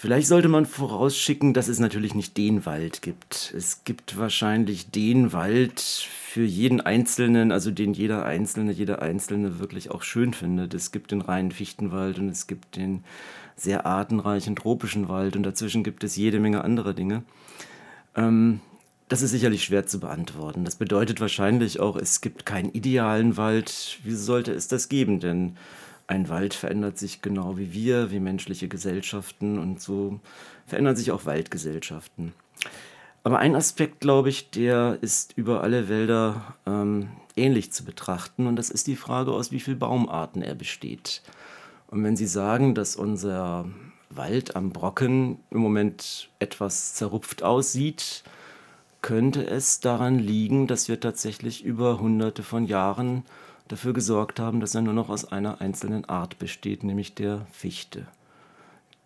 Vielleicht sollte man vorausschicken, dass es natürlich nicht den Wald gibt. Es gibt wahrscheinlich den Wald für jeden Einzelnen, also den jeder Einzelne, jeder Einzelne wirklich auch schön findet. Es gibt den reinen Fichtenwald und es gibt den sehr artenreichen tropischen Wald und dazwischen gibt es jede Menge andere Dinge. Ähm, das ist sicherlich schwer zu beantworten. Das bedeutet wahrscheinlich auch, es gibt keinen idealen Wald. Wie sollte es das geben? Denn ein Wald verändert sich genau wie wir, wie menschliche Gesellschaften und so verändern sich auch Waldgesellschaften. Aber ein Aspekt, glaube ich, der ist über alle Wälder ähm, ähnlich zu betrachten und das ist die Frage, aus wie vielen Baumarten er besteht. Und wenn Sie sagen, dass unser Wald am Brocken im Moment etwas zerrupft aussieht, könnte es daran liegen, dass wir tatsächlich über hunderte von Jahren dafür gesorgt haben, dass er nur noch aus einer einzelnen Art besteht, nämlich der Fichte,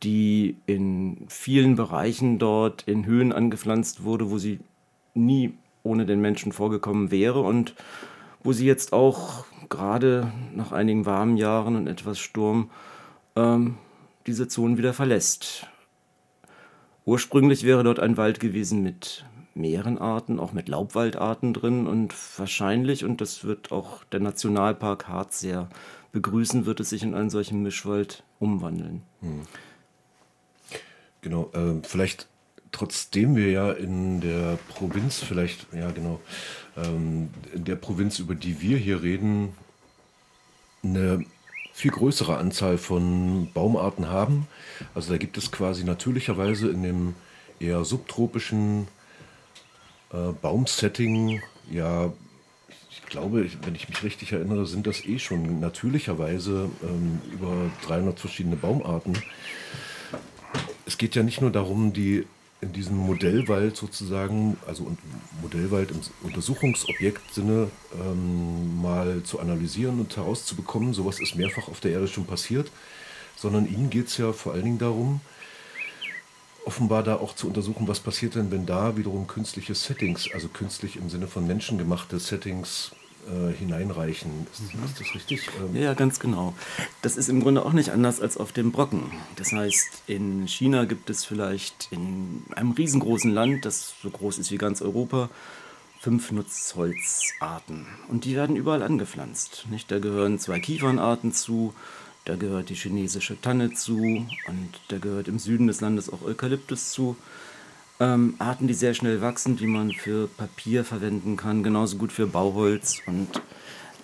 die in vielen Bereichen dort in Höhen angepflanzt wurde, wo sie nie ohne den Menschen vorgekommen wäre und wo sie jetzt auch gerade nach einigen warmen Jahren und etwas Sturm ähm, diese Zonen wieder verlässt. Ursprünglich wäre dort ein Wald gewesen mit mehreren Arten, auch mit Laubwaldarten drin und wahrscheinlich, und das wird auch der Nationalpark Harz sehr begrüßen, wird es sich in einen solchen Mischwald umwandeln. Hm. Genau, äh, vielleicht trotzdem wir ja in der Provinz, vielleicht, ja genau, ähm, in der Provinz, über die wir hier reden, eine viel größere Anzahl von Baumarten haben. Also da gibt es quasi natürlicherweise in dem eher subtropischen äh, Baumsetting, ja, ich glaube, wenn ich mich richtig erinnere, sind das eh schon natürlicherweise ähm, über 300 verschiedene Baumarten. Es geht ja nicht nur darum, die in diesem Modellwald sozusagen, also Modellwald im Untersuchungsobjektsinne ähm, mal zu analysieren und herauszubekommen. Sowas ist mehrfach auf der Erde schon passiert, sondern Ihnen geht es ja vor allen Dingen darum, offenbar da auch zu untersuchen, was passiert denn, wenn da wiederum künstliche Settings, also künstlich im Sinne von menschengemachte Settings äh, hineinreichen. Ist, mhm. ist, das richtig? Ähm ja, ganz genau. Das ist im Grunde auch nicht anders als auf dem Brocken. Das heißt, in China gibt es vielleicht in einem riesengroßen Land, das so groß ist wie ganz Europa, fünf Nutzholzarten. Und die werden überall angepflanzt. Nicht? Da gehören zwei Kiefernarten zu, da gehört die chinesische Tanne zu und da gehört im Süden des Landes auch Eukalyptus zu. Ähm, Arten, die sehr schnell wachsen, die man für Papier verwenden kann, genauso gut für Bauholz. Und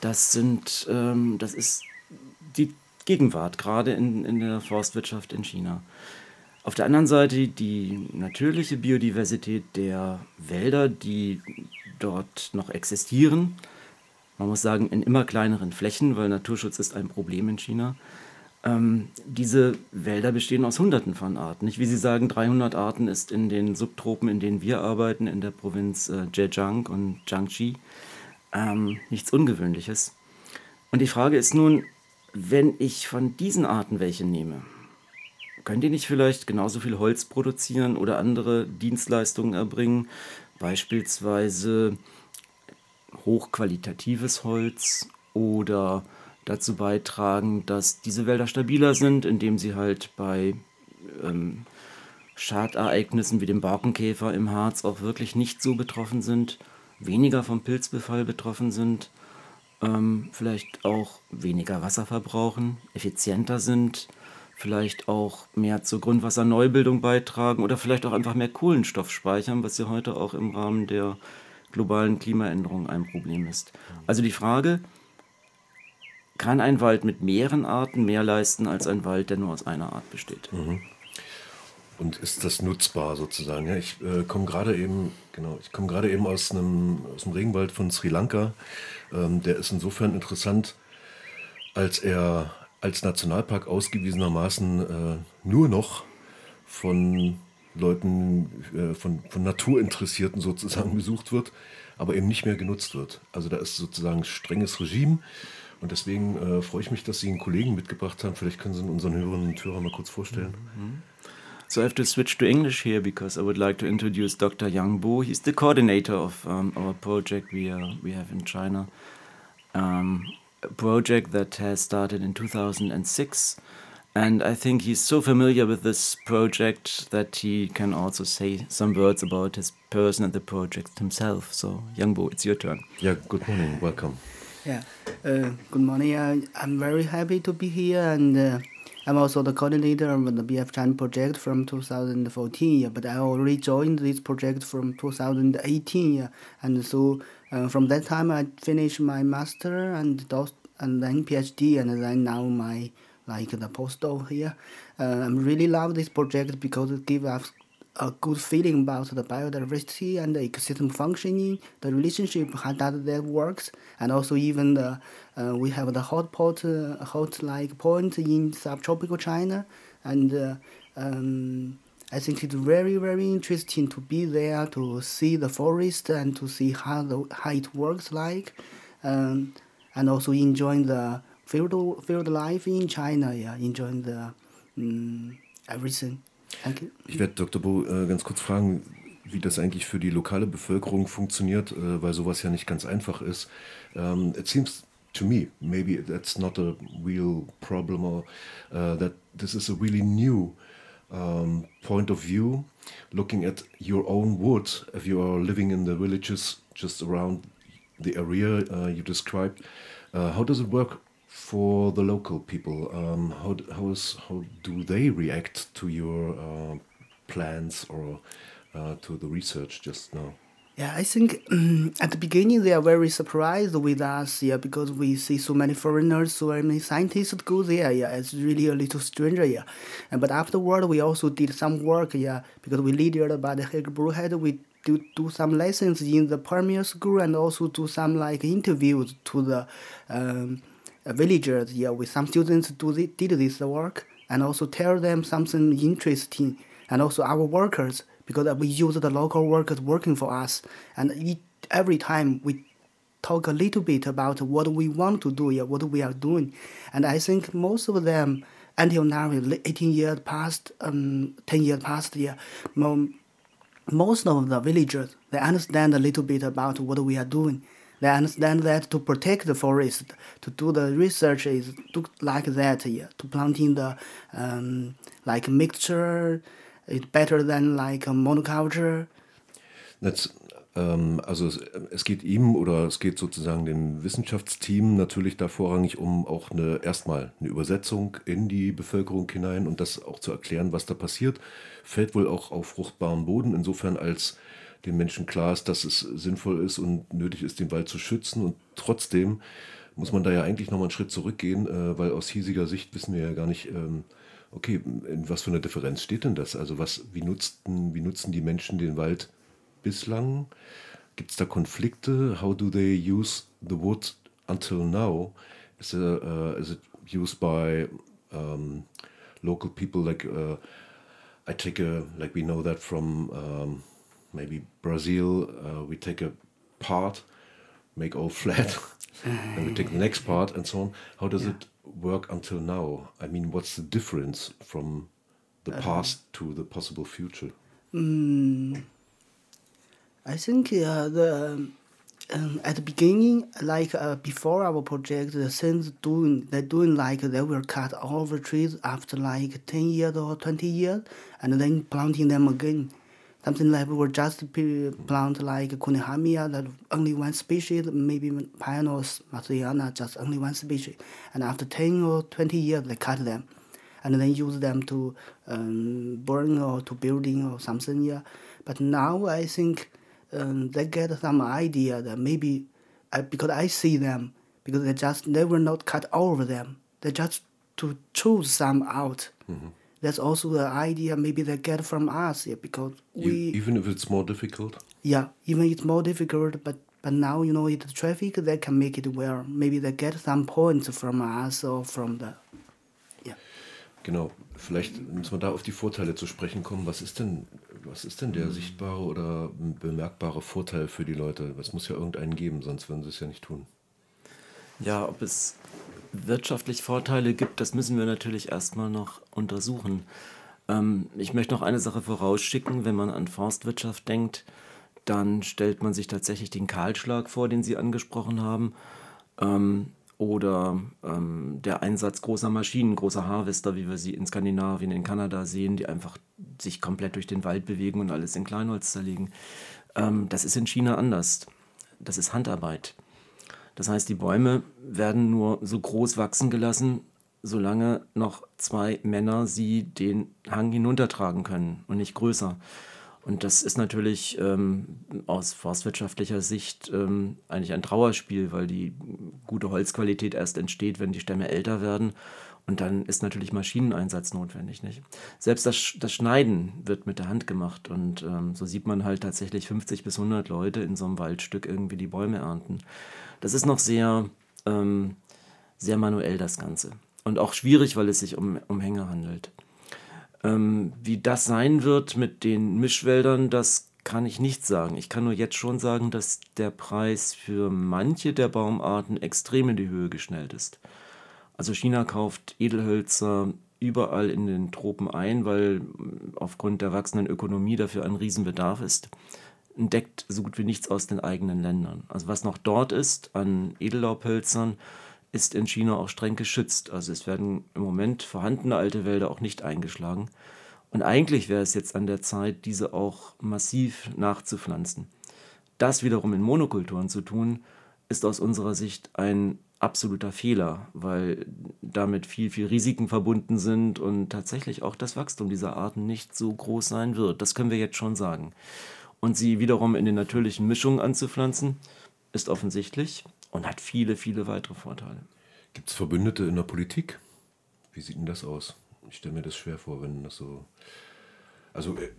das sind, ähm, das ist die Gegenwart, gerade in, in der Forstwirtschaft in China. Auf der anderen Seite die natürliche Biodiversität der Wälder, die dort noch existieren, man muss sagen, in immer kleineren Flächen, weil Naturschutz ist ein Problem in China. Ähm, diese Wälder bestehen aus Hunderten von Arten. Nicht wie Sie sagen, 300 Arten ist in den Subtropen, in denen wir arbeiten, in der Provinz äh, Zhejiang und Jiangxi, ähm, nichts Ungewöhnliches. Und die Frage ist nun, wenn ich von diesen Arten welche nehme, können die nicht vielleicht genauso viel Holz produzieren oder andere Dienstleistungen erbringen? Beispielsweise hochqualitatives Holz oder dazu beitragen, dass diese Wälder stabiler sind, indem sie halt bei ähm, Schadereignissen wie dem Borkenkäfer im Harz auch wirklich nicht so betroffen sind, weniger vom Pilzbefall betroffen sind, ähm, vielleicht auch weniger Wasser verbrauchen, effizienter sind, vielleicht auch mehr zur Grundwasserneubildung beitragen oder vielleicht auch einfach mehr Kohlenstoff speichern, was ja heute auch im Rahmen der globalen Klimaänderung ein Problem ist. Also die Frage, kann ein Wald mit mehreren Arten mehr leisten als ein Wald, der nur aus einer Art besteht? Mhm. Und ist das nutzbar sozusagen? Ja, ich äh, komme gerade eben, genau, ich komme gerade eben aus einem, aus dem Regenwald von Sri Lanka. Ähm, der ist insofern interessant, als er als Nationalpark ausgewiesenermaßen äh, nur noch von Leuten, äh, von, von Naturinteressierten sozusagen besucht wird, aber eben nicht mehr genutzt wird. Also da ist sozusagen strenges Regime. Und deswegen äh, freue ich mich, dass Sie einen Kollegen mitgebracht haben. Vielleicht können Sie unseren Hörerinnen und Hörern mal kurz vorstellen. Mhm. So I have to switch to English here because I would like to introduce Dr. Yang Bo. He's the coordinator of um, our project we, are, we have in China. Um, a project that has started in 2006 And I think he's so familiar with this project that he can also say some words about his person and the project himself. So, Youngbo, it's your turn. Yeah, good morning. Welcome. Yeah, uh, good morning. Uh, I'm very happy to be here, and uh, I'm also the coordinator of the BF Chan project from 2014. But I already joined this project from 2018, and so uh, from that time I finished my master and and then PhD, and then now my like the postdoc here. Uh, I really love this project because it gives us a good feeling about the biodiversity and the ecosystem functioning, the relationship, how that, that works, and also even the uh, we have the hot pot, uh, hot like point in subtropical China, and uh, um, I think it's very very interesting to be there to see the forest and to see how the how it works like, um, and also enjoying the field field life in China. Yeah, enjoying the um, everything. Danke. Ich werde Dr. Bo äh, ganz kurz fragen, wie das eigentlich für die lokale Bevölkerung funktioniert, äh, weil sowas ja nicht ganz einfach ist. Um, ähm, it seems to me, maybe that's not a real problem or uh, that this is a really new um, point of view, looking at your own wood, if you are living in the villages just around the area uh, you described. Uh, how does it work for the local people? Um, how, how, is, how do they react to your uh, plans or uh, to the research just now? Yeah, I think um, at the beginning they are very surprised with us, yeah, because we see so many foreigners, so many scientists go there, yeah, it's really a little stranger, yeah. And, but afterward, we also did some work, yeah, because we leader by the Hague Brewhead, we do, do some lessons in the premier school and also do some like interviews to the um, villagers, yeah, with some students do the, did this work and also tell them something interesting, and also our workers because we use the local workers working for us, and every time we talk a little bit about what we want to do, yeah, what we are doing, and I think most of them until now, 18 years past, um, 10 years past, yeah, most of the villagers they understand a little bit about what we are doing they understand that to protect the forest, to do the research is to like that, yeah, to planting the um, like mixture is better than like a monoculture. That's ähm, also es, es, geht ihm oder es geht sozusagen dem Wissenschaftsteam natürlich da vorrangig um auch eine erstmal eine Übersetzung in die Bevölkerung hinein und das auch zu erklären, was da passiert, fällt wohl auch auf fruchtbaren Boden insofern als den Menschen klar ist, dass es sinnvoll ist und nötig ist, den Wald zu schützen. Und trotzdem muss man da ja eigentlich nochmal einen Schritt zurückgehen, äh, weil aus hiesiger Sicht wissen wir ja gar nicht, ähm, okay, in was für einer Differenz steht denn das? Also was, wie, nutzten, wie nutzen die Menschen den Wald bislang? Gibt es da Konflikte? How do they use the wood until now? Is, it, uh, is it used by um, local people like uh, I take a like we know that from um, maybe Brazil, uh, we take a part, make all flat, and we take the next part, and so on. How does yeah. it work until now? I mean, what's the difference from the uh, past to the possible future? Mm, I think uh, the um, at the beginning, like uh, before our project, the things doing they're doing like they will cut all the trees after like ten years or twenty years, and then planting them again something like we will just plant like Cunninhamia, that only one species, maybe Pioneers Mathiana, just only one species. And after 10 or 20 years, they cut them and then use them to um, burn or to building or something. Yeah. But now I think um, they get some idea that maybe, I, because I see them, because they just, they will not cut all of them. They just to choose some out. Mm-hmm that's also the idea maybe they get from us yeah, because we even if it's more difficult? Yeah even it's more difficult but but now you know it's traffic they can make it where maybe they get some points from us or from the yeah. Genau vielleicht müssen wir da auf die Vorteile zu sprechen kommen. Was ist denn was ist denn der mhm. sichtbare oder bemerkbare Vorteil für die Leute? Es muss ja irgendeinen geben sonst würden sie es ja nicht tun. Ja ob es wirtschaftlich Vorteile gibt, das müssen wir natürlich erstmal noch untersuchen. Ähm, ich möchte noch eine Sache vorausschicken, wenn man an Forstwirtschaft denkt, dann stellt man sich tatsächlich den Kahlschlag vor, den Sie angesprochen haben. Ähm, oder ähm, der Einsatz großer Maschinen, großer Harvester, wie wir sie in Skandinavien, in Kanada sehen, die einfach sich komplett durch den Wald bewegen und alles in Kleinholz zerlegen. Ähm, das ist in China anders. Das ist Handarbeit. Das heißt, die Bäume werden nur so groß wachsen gelassen, solange noch zwei Männer sie den Hang hinuntertragen können und nicht größer. Und das ist natürlich ähm, aus forstwirtschaftlicher Sicht ähm, eigentlich ein Trauerspiel, weil die gute Holzqualität erst entsteht, wenn die Stämme älter werden. Und dann ist natürlich Maschineneinsatz notwendig. Nicht? Selbst das, das Schneiden wird mit der Hand gemacht. Und ähm, so sieht man halt tatsächlich 50 bis 100 Leute in so einem Waldstück irgendwie die Bäume ernten. Das ist noch sehr, ähm, sehr manuell, das Ganze. Und auch schwierig, weil es sich um, um Hänge handelt. Ähm, wie das sein wird mit den Mischwäldern, das kann ich nicht sagen. Ich kann nur jetzt schon sagen, dass der Preis für manche der Baumarten extrem in die Höhe geschnellt ist. Also China kauft Edelhölzer überall in den Tropen ein, weil aufgrund der wachsenden Ökonomie dafür ein Riesenbedarf ist. Entdeckt so gut wie nichts aus den eigenen Ländern. Also was noch dort ist an Edellaubhölzern, ist in China auch streng geschützt. Also es werden im Moment vorhandene alte Wälder auch nicht eingeschlagen. Und eigentlich wäre es jetzt an der Zeit, diese auch massiv nachzupflanzen. Das wiederum in Monokulturen zu tun, ist aus unserer Sicht ein absoluter Fehler, weil damit viel, viel Risiken verbunden sind und tatsächlich auch das Wachstum dieser Arten nicht so groß sein wird. Das können wir jetzt schon sagen. Und sie wiederum in den natürlichen Mischungen anzupflanzen, ist offensichtlich und hat viele, viele weitere Vorteile. Gibt es Verbündete in der Politik? Wie sieht denn das aus? Ich stelle mir das schwer vor, wenn das so. Also äh,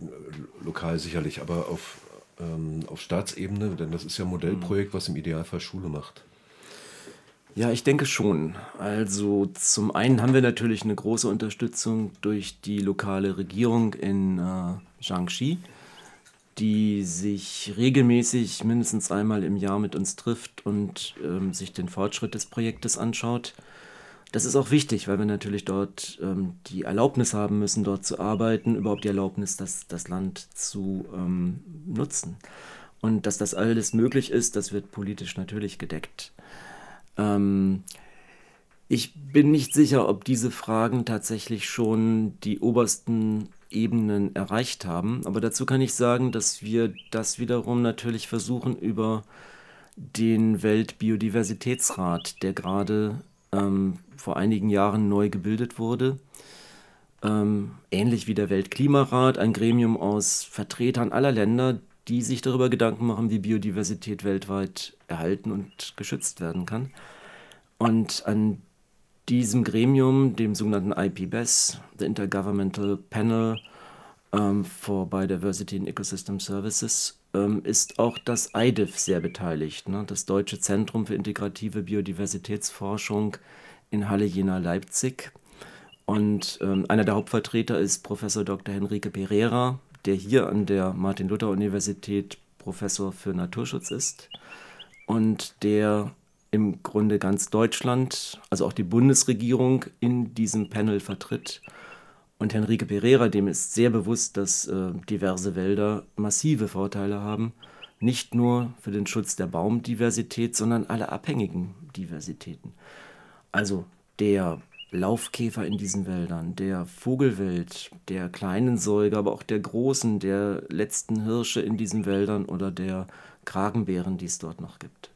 lokal sicherlich, aber auf, ähm, auf Staatsebene, denn das ist ja ein Modellprojekt, was im Idealfall Schule macht. Ja, ich denke schon. Also zum einen haben wir natürlich eine große Unterstützung durch die lokale Regierung in äh, Jiangxi die sich regelmäßig mindestens einmal im Jahr mit uns trifft und ähm, sich den Fortschritt des Projektes anschaut. Das ist auch wichtig, weil wir natürlich dort ähm, die Erlaubnis haben müssen, dort zu arbeiten, überhaupt die Erlaubnis, das, das Land zu ähm, nutzen. Und dass das alles möglich ist, das wird politisch natürlich gedeckt. Ähm, ich bin nicht sicher, ob diese Fragen tatsächlich schon die obersten Ebenen erreicht haben. Aber dazu kann ich sagen, dass wir das wiederum natürlich versuchen über den Weltbiodiversitätsrat, der gerade ähm, vor einigen Jahren neu gebildet wurde. Ähm, ähnlich wie der Weltklimarat, ein Gremium aus Vertretern aller Länder, die sich darüber Gedanken machen, wie Biodiversität weltweit erhalten und geschützt werden kann. Und an diesem Gremium, dem sogenannten IPBES, the Intergovernmental Panel ähm, for Biodiversity and Ecosystem Services, ähm, ist auch das IDIF sehr beteiligt, ne? das Deutsche Zentrum für integrative Biodiversitätsforschung in Halle Jena Leipzig. Und ähm, einer der Hauptvertreter ist Professor Dr. Henrique Pereira, der hier an der Martin-Luther-Universität Professor für Naturschutz ist und der im Grunde ganz Deutschland, also auch die Bundesregierung in diesem Panel vertritt. Und Henrique Pereira, dem ist sehr bewusst, dass äh, diverse Wälder massive Vorteile haben, nicht nur für den Schutz der Baumdiversität, sondern aller abhängigen Diversitäten. Also der Laufkäfer in diesen Wäldern, der Vogelwild, der kleinen Säuger, aber auch der großen, der letzten Hirsche in diesen Wäldern oder der Kragenbären, die es dort noch gibt.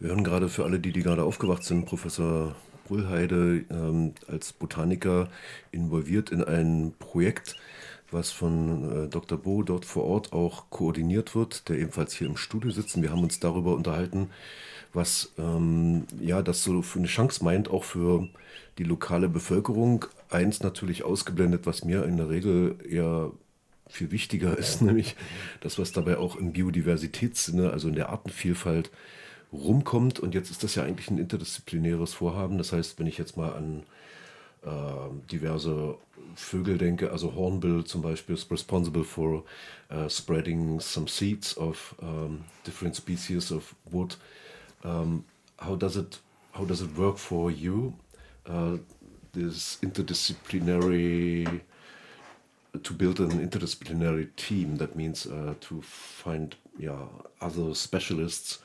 Wir hören gerade für alle, die, die gerade aufgewacht sind, Professor Brüllheide ähm, als Botaniker involviert in ein Projekt, was von äh, Dr. Bo dort vor Ort auch koordiniert wird, der ebenfalls hier im Studio sitzt. Wir haben uns darüber unterhalten, was ähm, ja das so für eine Chance meint, auch für die lokale Bevölkerung. Eins natürlich ausgeblendet, was mir in der Regel eher viel wichtiger ist, nämlich das, was dabei auch im Biodiversitätssinne, also in der Artenvielfalt, rumkommt. Und jetzt ist das ja eigentlich ein interdisziplinäres Vorhaben. Das heißt, wenn ich jetzt mal an äh, diverse Vögel denke, also Hornbill zum Beispiel ist responsible for uh, spreading some seeds of um, different species of wood. Um, how does it how does it work for you? Uh, this interdisciplinary to build an interdisciplinary team. That means uh, to find yeah other specialists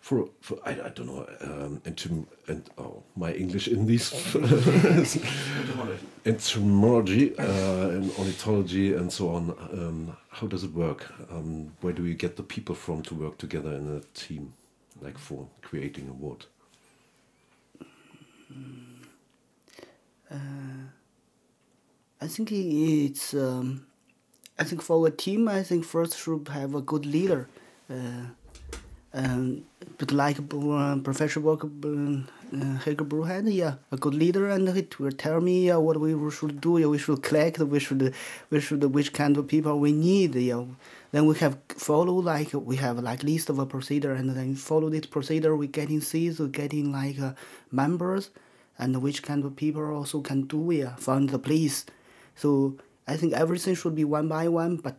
for, for I, I don't know um, entom- and oh, my English in these entomology uh, and ornithology and so on. Um, how does it work? Um, where do you get the people from to work together in a team, like for creating a wood? I think it's. Um, I think for a team, I think first should have a good leader. Uh, but like uh, Professor Walker Hager Bruhead, yeah, a good leader, and he will tell me what we should do. Yeah, we should collect. We should, we should, which kind of people we need. Yeah, then we have follow like we have like list of a procedure, and then follow this procedure. We getting seats, we getting like uh, members, and which kind of people also can do. Yeah, find the place. So I think everything should be one by one, but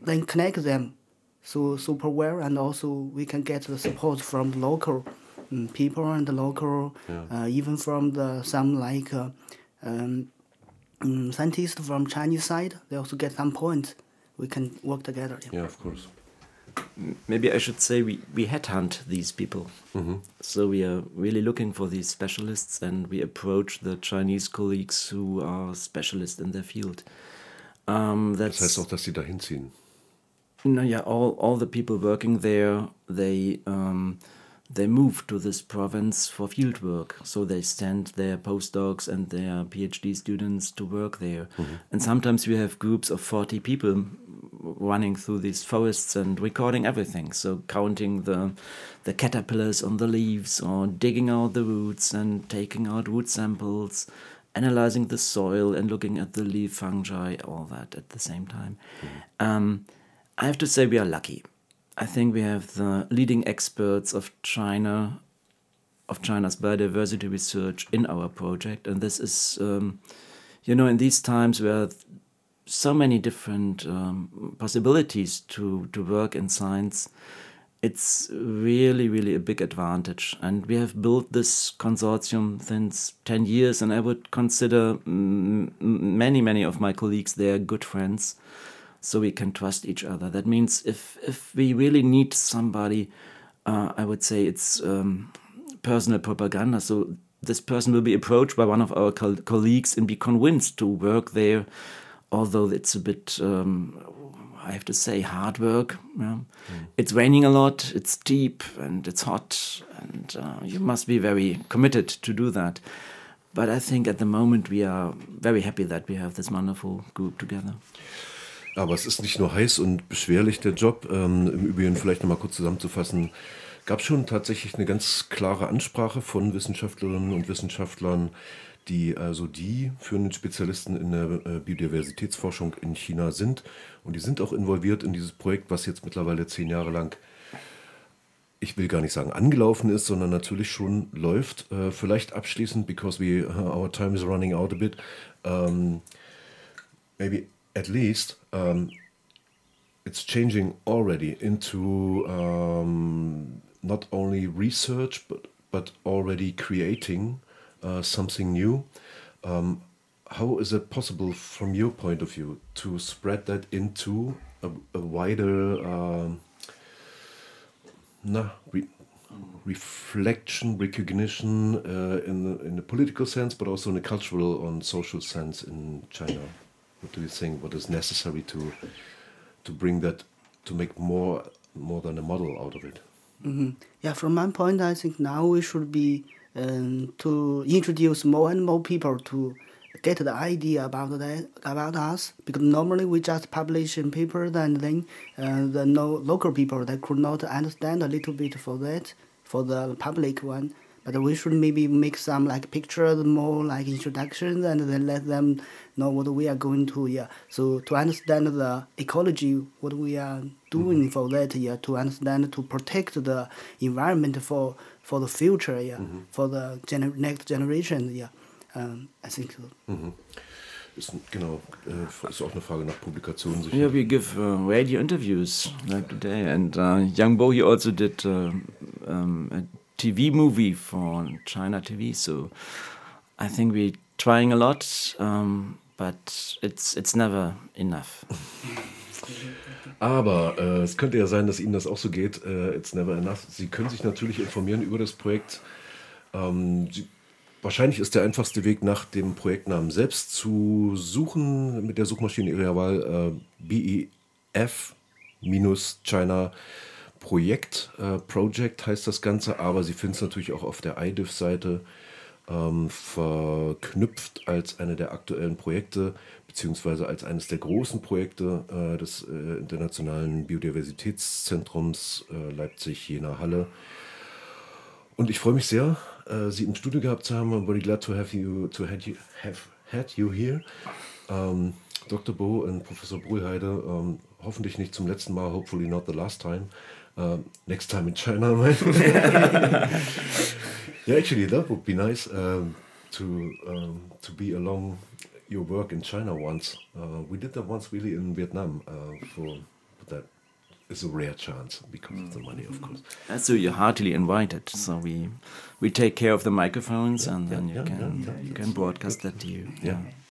then connect them so super well, and also we can get the support from local um, people and the local, Yeah. uh, even from the some like uh, um, um, scientists from Chinese side. They also get some points. We can work together. Yeah. Yeah, of course. Maybe I should say we, we headhunt these people. So we are really looking for these specialists and we approach the Chinese colleagues who are specialists in their field. Um, that's Das heißt auch, dass sie dahin ziehen. No, yeah, all all the people working there, they um, they move to this province for field work. So they send their postdocs and their PhD students to work there. And sometimes we have groups of forty people running through these forests and recording everything. So counting the the caterpillars on the leaves, or digging out the roots and taking out root samples, analyzing the soil and looking at the leaf fungi, all that at the same time. Um, I have to say we are lucky. I think we have the leading experts of China, of China's biodiversity research in our project, and this is, um, you know, in these times where so many different um, possibilities to to work in science, it's really really a big advantage. And we have built this consortium since ten years, and I would consider many many of my colleagues they are good friends so we can trust each other. That means if if we really need somebody, uh, I would say it's um, personal propaganda. So this person will be approached by one of our col- colleagues and be convinced to work there, although it's a bit. Um, I have to say, hard work. Yeah. It's raining a lot, it's deep, and it's hot, and uh, you must be very committed to do that. But I think at the moment we are very happy that we have this wonderful group together. Aber es ist nicht nur heiß und beschwerlich, der Job. Ähm, Im Übrigen, vielleicht nochmal kurz zusammenzufassen, gab schon tatsächlich eine ganz klare Ansprache von Wissenschaftlerinnen und Wissenschaftlern, die also die führenden Spezialisten in der äh, Biodiversitätsforschung in China sind. Und die sind auch involviert in dieses Projekt, was jetzt mittlerweile zehn Jahre lang ich will gar nicht sagen angelaufen ist, sondern natürlich schon läuft. Äh, vielleicht abschließend, because we, uh, our time is running out a bit. Um, maybe at least um, it's changing already into um, not only research but but already creating uh, something new. Um, how is it possible, from your point of view, to spread that into a, a wider um, na, re reflection, recognition uh, in the, in a political sense, but also in a cultural and social sense in China? What do you think? What is necessary to to bring that to make more more than a model out of it? Mhm. Yeah, from my point, I think now we should be um, to introduce more and more people to get the idea about that about us because normally we just publish in papers and then uh, the no, local people that could not understand a little bit for that for the public one but we should maybe make some like pictures more like introductions and then let them know what we are going to yeah so to understand the ecology what we are doing for that yeah to understand to protect the environment for for the future yeah for the gener- next generation yeah um, I think so. Ist, genau, äh, ist auch eine Frage nach Publikation. Sicher. Yeah, we give uh, radio interviews like today, and uh, Yang Bo he also did uh, um, a TV movie for China TV. So I think we're trying a lot, um, but it's it's never enough. Aber äh, es könnte ja sein, dass Ihnen das auch so geht. Äh, it's never enough. Sie können sich natürlich informieren über das Projekt. Ähm, Sie, wahrscheinlich ist der einfachste Weg, nach dem Projektnamen selbst zu suchen mit der Suchmaschine Ihrer Wahl. Äh, BEF-China Projekt. Äh, Project heißt das Ganze, aber Sie finden es natürlich auch auf der IDIF-Seite ähm, verknüpft als eine der aktuellen Projekte, beziehungsweise als eines der großen Projekte äh, des äh, Internationalen Biodiversitätszentrums äh, Leipzig-Jena Halle. Und ich freue mich sehr, äh, Sie im Studio gehabt zu haben. I'm very glad to have you, to have you, have had you here. Ähm, Dr. Bo und Professor Brühlheide, ähm, hoffentlich nicht zum letzten Mal, hopefully not the last time. Uh, next time in China, right? yeah, actually, that would be nice um, to um, to be along your work in China once. Uh, we did that once, really, in Vietnam. Uh, for that is a rare chance because of the money, of course. So you're heartily invited. So we we take care of the microphones, and then you yeah, can yeah, yeah, you can broadcast that to you. Yeah.